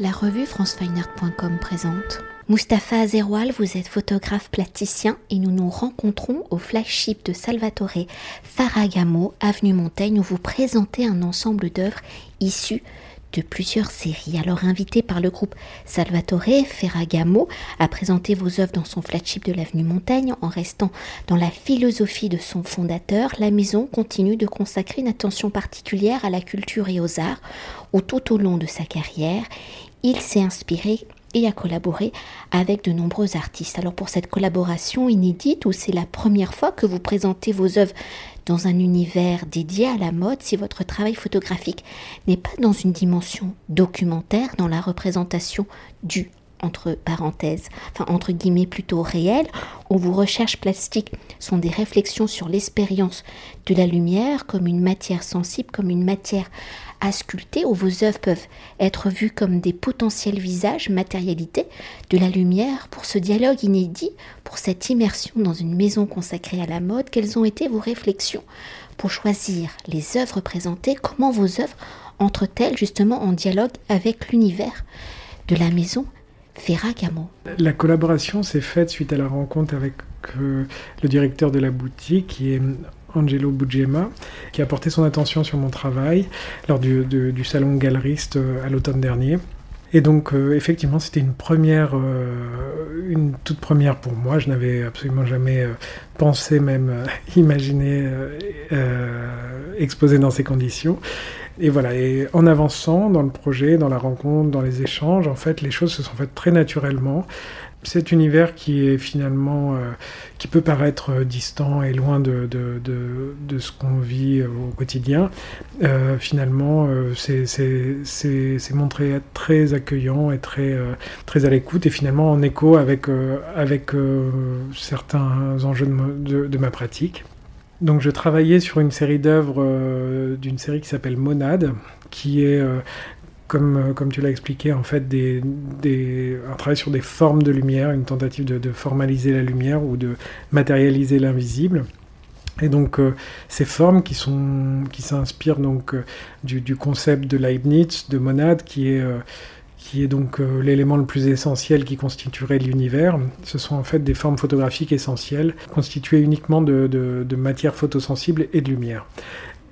La revue francefineart.com présente Mustapha Azeroual, vous êtes photographe plasticien et nous nous rencontrons au flagship de Salvatore Faragamo, avenue Montaigne, où vous présentez un ensemble d'œuvres issues de plusieurs séries. Alors invité par le groupe Salvatore Ferragamo à présenter vos œuvres dans son flagship de l'avenue Montaigne en restant dans la philosophie de son fondateur, la maison continue de consacrer une attention particulière à la culture et aux arts où tout au long de sa carrière, il s'est inspiré et a collaboré avec de nombreux artistes. Alors pour cette collaboration inédite où c'est la première fois que vous présentez vos œuvres dans un univers dédié à la mode, si votre travail photographique n'est pas dans une dimension documentaire, dans la représentation du entre parenthèses, enfin entre guillemets plutôt réel, où vos recherches plastiques sont des réflexions sur l'expérience de la lumière comme une matière sensible, comme une matière à sculpter, où vos œuvres peuvent être vues comme des potentiels visages, matérialités de la lumière, pour ce dialogue inédit, pour cette immersion dans une maison consacrée à la mode, quelles ont été vos réflexions pour choisir les œuvres présentées, comment vos œuvres entrent-elles justement en dialogue avec l'univers de la maison Ferragamo La collaboration s'est faite suite à la rencontre avec euh, le directeur de la boutique, qui est Angelo Bugema, qui a porté son attention sur mon travail lors du, salon galeriste euh, à l'automne dernier. Et donc, euh, effectivement, c'était une première, euh, une toute première pour moi. Je n'avais absolument jamais pensé, même imaginé exposer dans ces conditions. Et voilà, et en avançant dans le projet, dans la rencontre, dans les échanges, en fait, les choses se sont faites très naturellement cet univers qui est finalement, euh, qui peut paraître euh, distant et loin de, de, de, ce qu'on vit euh, au quotidien, finalement, c'est montré être très accueillant et très, très à l'écoute et finalement en écho avec, avec certains enjeux de, ma pratique. Donc je travaillais sur une série d'œuvres d'une série qui s'appelle Monade, qui est euh, comme tu l'as expliqué, en fait, un travail sur des formes de lumière, une tentative de, formaliser la lumière ou de matérialiser l'invisible. Et donc euh, ces formes qui s'inspirent donc euh, du, concept de Leibniz de monade qui est donc l'élément le plus essentiel qui constituerait l'univers. Ce sont en fait des formes photographiques essentielles constituées uniquement de matière photosensible et de lumière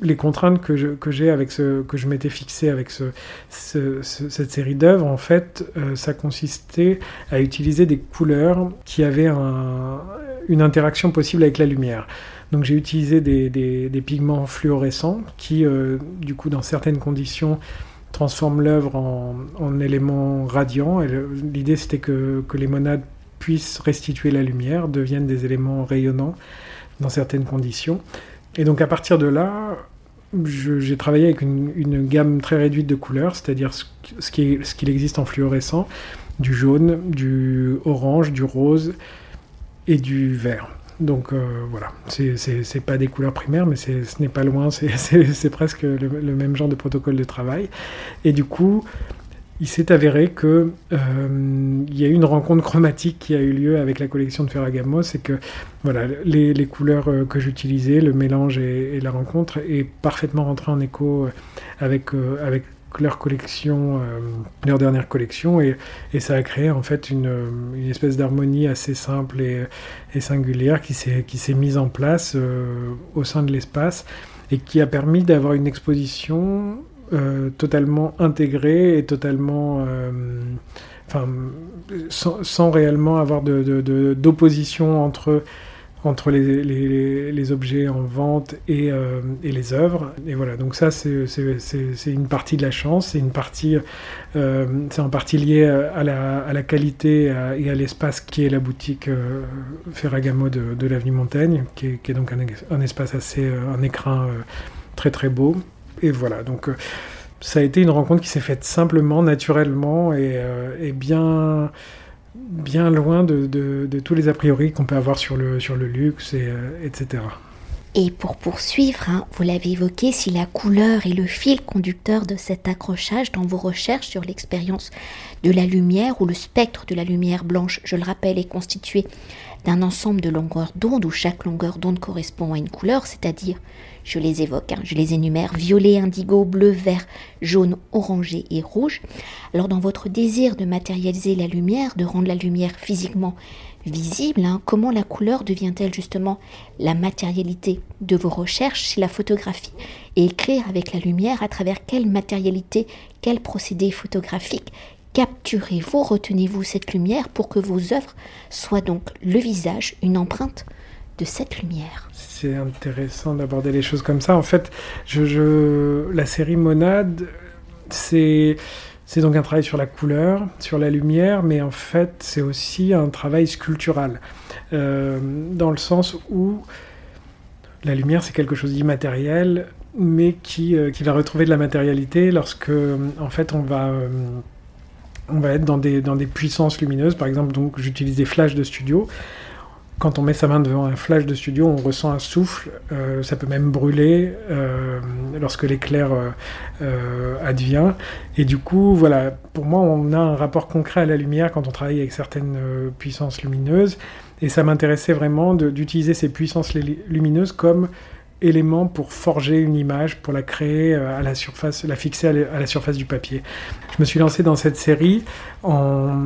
les contraintes que j'ai avec ce que je m'étais fixé avec ce, cette série d'œuvres, en fait, euh, ça consistait à utiliser des couleurs qui avaient une interaction possible avec la lumière. Donc j'ai utilisé des, pigments fluorescents qui, euh, du coup, dans certaines conditions, transforment l'œuvre en, en, éléments radiants. L'idée c'était que les monades puissent restituer la lumière, deviennent des éléments rayonnants dans certaines conditions. Et donc à partir de là, j'ai travaillé avec une, gamme très réduite de couleurs, c'est-à-dire ce, qu'il existe en fluorescent, du jaune, du orange, du rose et du vert. Donc euh, voilà, c'est pas des couleurs primaires, mais ce n'est pas loin, c'est presque le, le, même genre de protocole de travail. Et du coup, il s'est avéré que euh, il y a eu une rencontre chromatique qui a eu lieu avec la collection de Ferragamo, c'est que voilà les, les couleurs euh, que j'utilisais, le mélange et, la rencontre est parfaitement rentré en écho euh, avec avec leur collection, leur dernière collection, et, et, ça a créé en fait une, une espèce d'harmonie assez simple et, et singulière qui s'est qui s'est mise en place au sein de l'espace et qui a permis d'avoir une exposition euh, totalement intégré et totalement. Euh, enfin, sans, réellement avoir d'opposition entre, entre les, objets en vente et, euh, et, les œuvres. Et voilà, donc ça, c'est une partie de la chance, c'est en partie lié à la, qualité et à, l'espace qui est la boutique Ferragamo de, de l'avenue Montaigne, qui est, qui est donc un, un, espace assez. un écrin très très beau et voilà, donc euh, ça a été une rencontre qui s'est faite simplement, naturellement et, euh, bien, loin de, tous les a priori qu'on peut avoir sur le, sur le luxe, et, euh, etc. Et pour poursuivre, hein, vous l'avez évoqué, si la couleur est le fil conducteur de cet accrochage dans vos recherches sur l'expérience de la lumière ou le spectre de la lumière blanche, je le rappelle, est constitué d'un ensemble de longueurs d'onde où chaque longueur d'onde correspond à une couleur, c'est-à-dire, je les évoque, hein, je les énumère, violet, indigo, bleu, vert, jaune, orangé et rouge. Alors dans votre désir de matérialiser la lumière, de rendre la lumière physiquement visible, hein, comment la couleur devient-elle justement la matérialité de vos recherches chez la photographie Et écrire avec la lumière à travers quelle matérialité, quel procédé photographique capturez-vous, retenez-vous cette lumière pour que vos œuvres soient donc le visage, une empreinte de cette lumière? C'est intéressant d'aborder les choses comme ça. En fait, je, la série Monade, c'est... C'est donc un travail sur la couleur, sur la lumière, mais en fait c'est aussi un travail sculptural, euh, dans le sens où la lumière c'est quelque chose d'immatériel, mais qui, euh, qui, va retrouver de la matérialité lorsque en fait on va on va être dans des, dans des puissances lumineuses. Par exemple, donc j'utilise des flashs de studio. Quand on met sa main devant un flash de studio, on ressent un souffle. Euh, ça peut même brûler euh, lorsque l'éclair euh, advient. Et du coup, voilà, pour moi, on a un rapport concret à la lumière quand on travaille avec certaines puissances lumineuses. Et ça m'intéressait vraiment d'utiliser ces puissances lumineuses comme élément pour forger une image, pour la créer euh, à la surface, la fixer à la surface du papier. Je me suis lancé dans cette série en,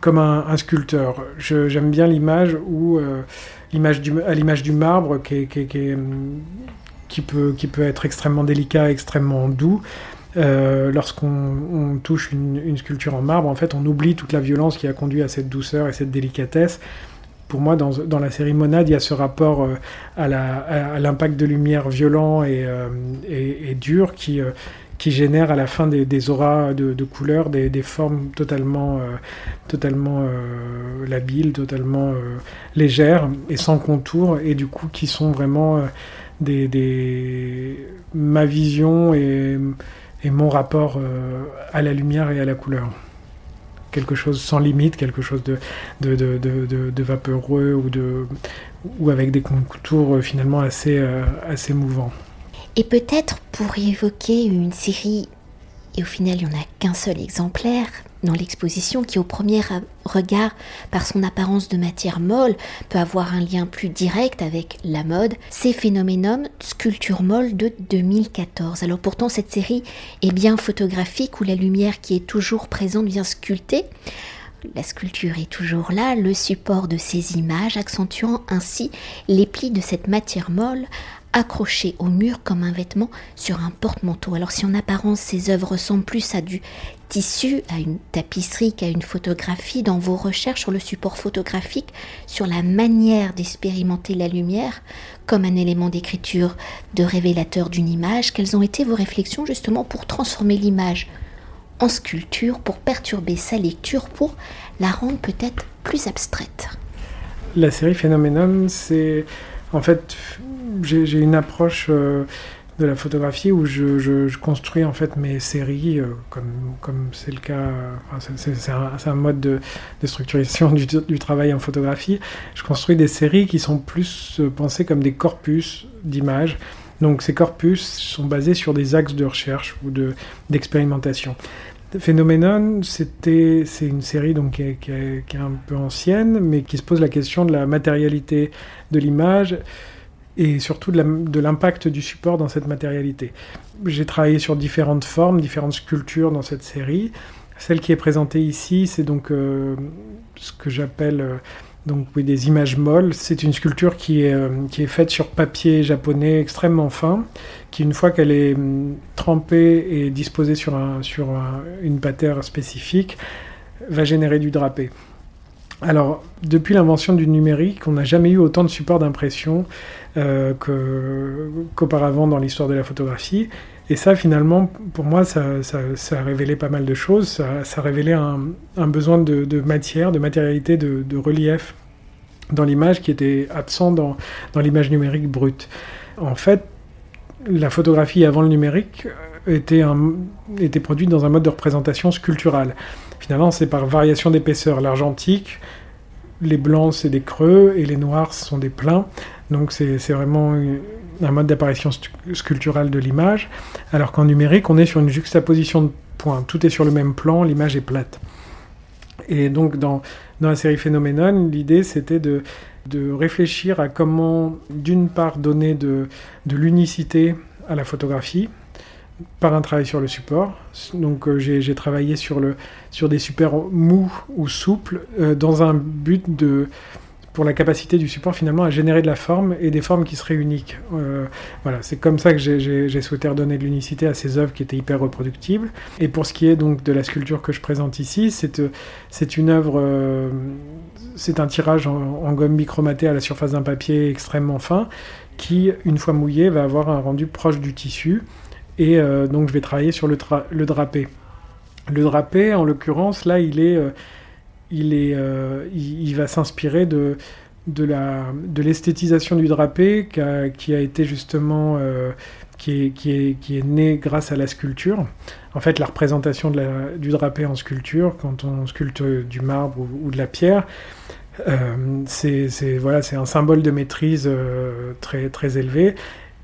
comme un, sculpteur. J'aime bien l'image où euh, du, à l'image du marbre qui, qui, qui, peut, qui peut être extrêmement délicat, extrêmement doux. Euh, lorsqu'on touche une, une, sculpture en marbre, en fait, on oublie toute la violence qui a conduit à cette douceur et cette délicatesse pour moi, dans, la série Monade, il y a ce rapport euh, à l'impact de lumière violent et, euh, dur qui, euh, qui génère à la fin des, auras de, couleurs, des, formes totalement, totalement labiles, totalement légères et sans contour, et du coup qui sont vraiment des, ma vision et mon rapport à la lumière et à la couleur quelque chose sans limite, quelque chose de, de, de, de vaporeux ou, de, ou avec des contours euh, finalement assez, euh, assez mouvants. Et peut-être pour évoquer une série, et au final il n'y en a qu'un seul exemplaire, dans l'exposition qui au premier regard, par son apparence de matière molle, peut avoir un lien plus direct avec la mode, c'est Phénoménum Sculpture molle de 2014. Alors pourtant cette série est bien photographique où la lumière qui est toujours présente vient sculpter. La sculpture est toujours là, le support de ces images, accentuant ainsi les plis de cette matière molle accroché au mur comme un vêtement sur un porte-manteau. Alors si en apparence ces œuvres ressemblent plus à du tissu, à une tapisserie qu'à une photographie, dans vos recherches sur le support photographique, sur la manière d'expérimenter la lumière comme un élément d'écriture, de révélateur d'une image, quelles ont été vos réflexions justement pour transformer l'image en sculpture, pour perturber sa lecture, pour la rendre peut-être plus abstraite? La série Phénoménum, c'est en fait j'ai une approche euh, de la photographie où je, construis en fait mes séries, euh, comme comme c'est le cas, c'est un, mode de, structuration du, travail en photographie. Je construis des séries qui sont plus euh, pensées comme des corpus d'images. Donc ces corpus sont basés sur des axes de recherche ou d'expérimentation. Phénoménon, c'était, c'est une série donc qui est, un peu ancienne, mais qui se pose la question de la matérialité de l'image et surtout de l'impact du support dans cette matérialité. J'ai travaillé sur différentes formes, différentes sculptures dans cette série. Celle qui est présentée ici, c'est donc euh, ce que j'appelle euh, donc des images molles. C'est une sculpture qui est, euh, qui est faite sur papier japonais extrêmement fin, qui une fois qu'elle est hum, trempée et disposée sur, un, sur une patère spécifique, va générer du drapé. Alors, depuis l'invention du numérique, on n'a jamais eu autant de supports d'impression euh, qu'auparavant dans l'histoire de la photographie. Et ça, finalement, pour moi, ça, a révélé pas mal de choses. Ça, a révélé un, besoin de, matière, de matérialité, de, relief dans l'image qui était absent dans, l'image numérique brute. En fait, la photographie avant le numérique était, était produite dans un mode de représentation sculpturale. Finalement, c'est par variation d'épaisseur. L'argentique, les blancs, c'est des creux et les noirs sont des pleins. Donc c'est vraiment un mode d'apparition sculpturale de l'image, alors qu'en numérique, on est sur une juxtaposition de points. Tout est sur le même plan, l'image est plate. Et donc dans, la série Phénoménon, l'idée c'était de, réfléchir à comment, d'une part, donner de l'unicité à la photographie, par un travail sur le support. Donc euh, j'ai travaillé sur, le, sur des supports mous ou souples euh, dans un but de, pour la capacité du support finalement à générer de la forme et des formes qui seraient uniques. Euh, voilà, c'est comme ça que j'ai souhaité redonner de l'unicité à ces œuvres qui étaient hyper reproductibles. Et pour ce qui est donc de la sculpture que je présente ici, c'est une œuvre, c'est un tirage en, gomme bichromatée à la surface d'un papier extrêmement fin qui, une fois mouillé, va avoir un rendu proche du tissu. Et euh, donc je vais travailler sur le, drapé. Le drapé, en l'occurrence, là, il est il, est, euh, il, va s'inspirer de, de, la, de l'esthétisation du drapé qui a, été justement euh, qui, est, qui, est, qui est né grâce à la sculpture. En fait, la représentation du drapé en sculpture, quand on sculpte du marbre ou, de la pierre, euh, c'est, voilà, un symbole de maîtrise très, très élevé.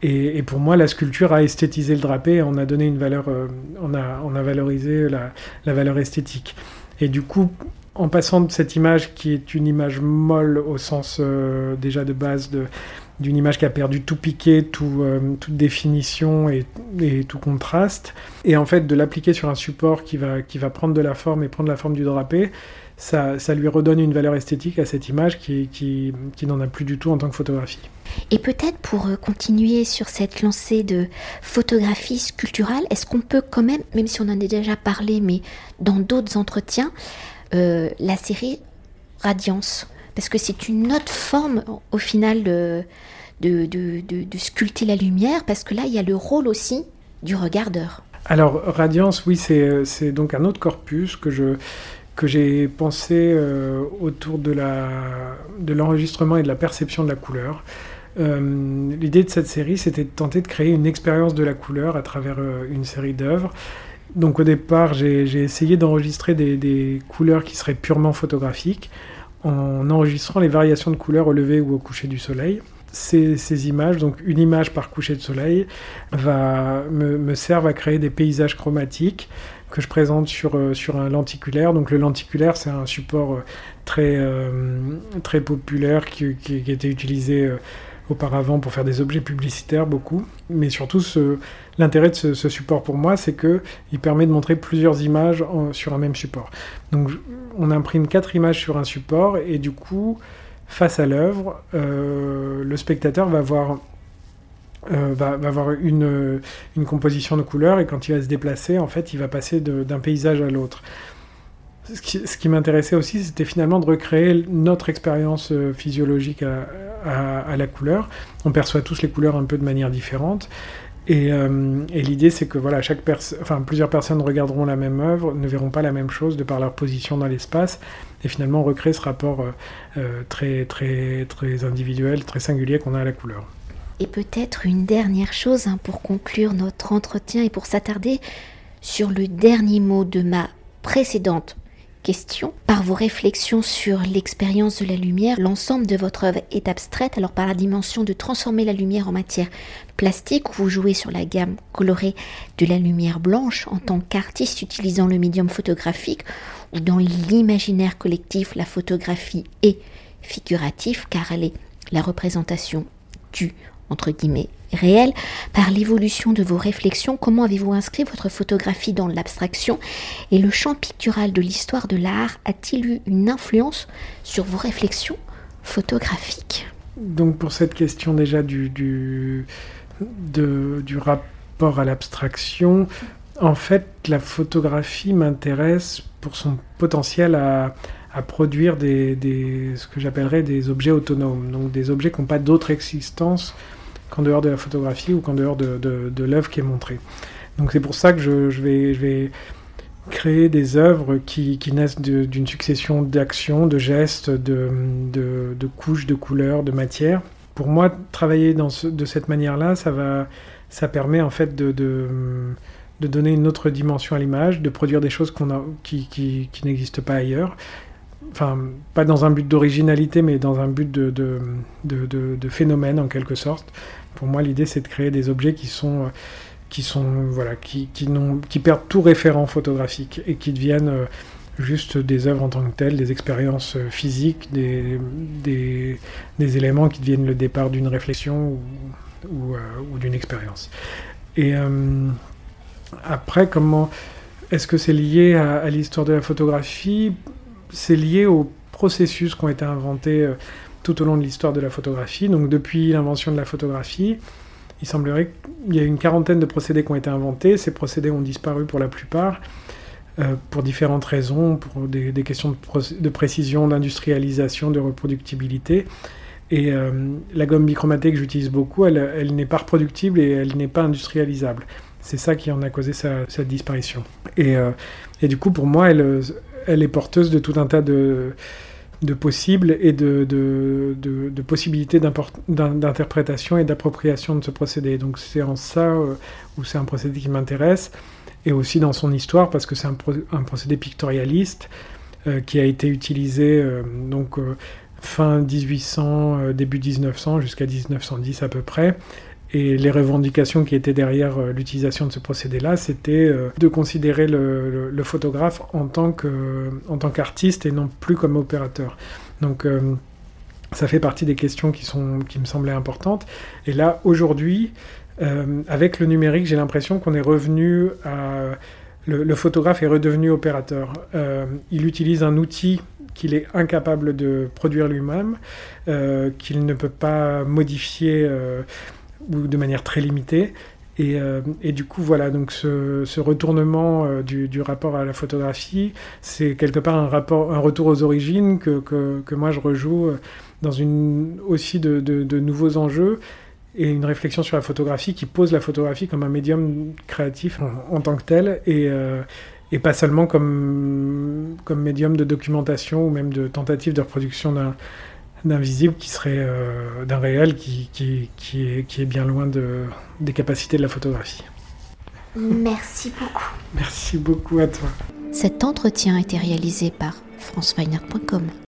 Et, pour moi, la sculpture a esthétisé le drapé, on a donné une valeur, on, a, on a valorisé la, la valeur esthétique. Et du coup, en passant de cette image qui est une image molle au sens euh, déjà de base d'une image qui a perdu tout piqué, tout, euh, toute définition et, tout contraste, et en fait de l'appliquer sur un support qui va, qui va prendre de la forme et prendre la forme du drapé, ça, ça lui redonne une valeur esthétique à cette image qui, qui, qui n'en a plus du tout en tant que photographie. Et peut-être pour euh, continuer sur cette lancée de photographie sculpturale, est-ce qu'on peut quand même, même si on en a déjà parlé, mais dans d'autres entretiens, euh, la série Radiance. Parce que c'est une autre forme, au final, de, sculpter la lumière, parce que là, il y a le rôle aussi du regardeur. Alors, Radiance, oui, c'est donc un autre corpus que j'ai pensé euh, autour de l'enregistrement et de la perception de la couleur. Euh, l'idée de cette série, c'était de tenter de créer une expérience de la couleur à travers une série d'œuvres donc au départ, j'ai essayé d'enregistrer des, couleurs qui seraient purement photographiques en enregistrant les variations de couleurs au lever ou au coucher du soleil. Ces, images, donc une image par coucher de soleil, va, me, servent à créer des paysages chromatiques que je présente sur, euh, un lenticulaire. Donc le lenticulaire, c'est un support euh, très, euh, très populaire qui, qui, qui, été utilisé auparavant pour faire des objets publicitaires beaucoup. Mais surtout, l'intérêt de ce, support pour moi, c'est qu'il permet de montrer plusieurs images sur un même support. Donc on imprime quatre images sur un support et du coup, face à l'œuvre, euh, le spectateur va voir euh, avoir une, composition de couleurs et quand il va se déplacer, en fait, il va passer d'un paysage à l'autre ce qui, m'intéressait aussi, c'était finalement de recréer notre expérience euh, physiologique la couleur. On perçoit tous les couleurs un peu de manière différente. Et, euh, l'idée, c'est que voilà, chaque enfin, plusieurs personnes regarderont la même œuvre, ne verront pas la même chose de par leur position dans l'espace, et finalement recréer ce rapport euh, très, très, très individuel, très singulier qu'on a à la couleur. Et peut-être une dernière chose hein, pour conclure notre entretien et pour s'attarder sur le dernier mot de ma précédente question. Par vos réflexions sur l'expérience de la lumière, l'ensemble de votre œuvre est abstraite, alors par la dimension de transformer la lumière en matière plastique, vous jouez sur la gamme colorée de la lumière blanche en tant qu'artiste utilisant le médium photographique, ou dans l'imaginaire collectif, la photographie est figurative car elle est la représentation du entre guillemets réel, par l'évolution de vos réflexions, comment avez-vous inscrit votre photographie dans l'abstraction et le champ pictural de l'histoire de l'art a-t-il eu une influence sur vos réflexions photographiques? Donc pour cette question déjà du, du, du rapport à l'abstraction, en fait la photographie m'intéresse pour son potentiel à, à produire des, des, ce que j'appellerais des objets autonomes, donc des objets qui n'ont pas d'autre existence qu'en dehors de la photographie ou qu'en dehors de, l'œuvre qui est montrée. Donc c'est pour ça que je, vais, créer des œuvres qui, naissent d'une succession d'actions, de gestes, de, couches, de couleurs, de matières. Pour moi, travailler de cette manière-là, ça, permet en fait de, donner une autre dimension à l'image, de produire des choses qui, n'existent pas ailleurs. enfin, pas dans un but d'originalité, mais dans un but de, phénomène en quelque sorte. Pour moi, l'idée, c'est de créer des objets qui sont, qui sont, voilà, qui, qui, qui perdent tout référent photographique et qui deviennent juste des œuvres en tant que telles, des expériences physiques, des, des, des éléments qui deviennent le départ d'une réflexion ou, ou, ou d'une expérience. Et après, comment est-ce que c'est lié à, l'histoire de la photographie? C'est lié aux processus qui ont été inventés euh, tout au long de l'histoire de la photographie. Donc depuis l'invention de la photographie, il semblerait qu'il y a une quarantaine de procédés qui ont été inventés. Ces procédés ont disparu pour la plupart, euh, pour différentes raisons, pour des, questions de, précision, d'industrialisation, de reproductibilité. Et euh, la gomme bichromatée que j'utilise beaucoup, elle n'est pas reproductible et elle n'est pas industrialisable. C'est ça qui en a causé sa, disparition. Et, euh, et, du coup, pour moi, elle est porteuse de tout un tas de, de possibles et de, de, de, possibilités d'interprétation et d'appropriation de ce procédé. Donc c'est en ça euh, où c'est un procédé qui m'intéresse, et aussi dans son histoire, parce que c'est un, procédé pictorialiste euh, qui a été utilisé donc, fin 1800, début 1900, jusqu'à 1910 à peu près, et les revendications qui étaient derrière euh, l'utilisation de ce procédé-là, c'était euh, de considérer le, photographe en tant qu'artiste et non plus comme opérateur. Donc euh, ça fait partie des questions qui, sont, qui me semblaient importantes. Et là, aujourd'hui, avec le numérique, j'ai l'impression qu'on est revenu à... Le, photographe est redevenu opérateur. il utilise un outil qu'il est incapable de produire lui-même, qu'il ne peut pas modifier ou de manière très limitée. Et, euh, et, du coup, voilà, donc ce, retournement euh, du, rapport à la photographie, c'est quelque part un, rapport, un retour aux origines que, que, que moi je rejoue euh, dans une, aussi de, de, nouveaux enjeux et une réflexion sur la photographie qui pose la photographie comme un médium créatif en, en tant que tel et, et pas seulement comme, comme médium de documentation ou même de tentative de reproduction d'un d'un visible qui serait euh, d'un réel qui, qui, qui, est, qui est bien loin de, des capacités de la photographie. Merci beaucoup. Merci beaucoup à toi. Cet entretien a été réalisé par franceweiner.com.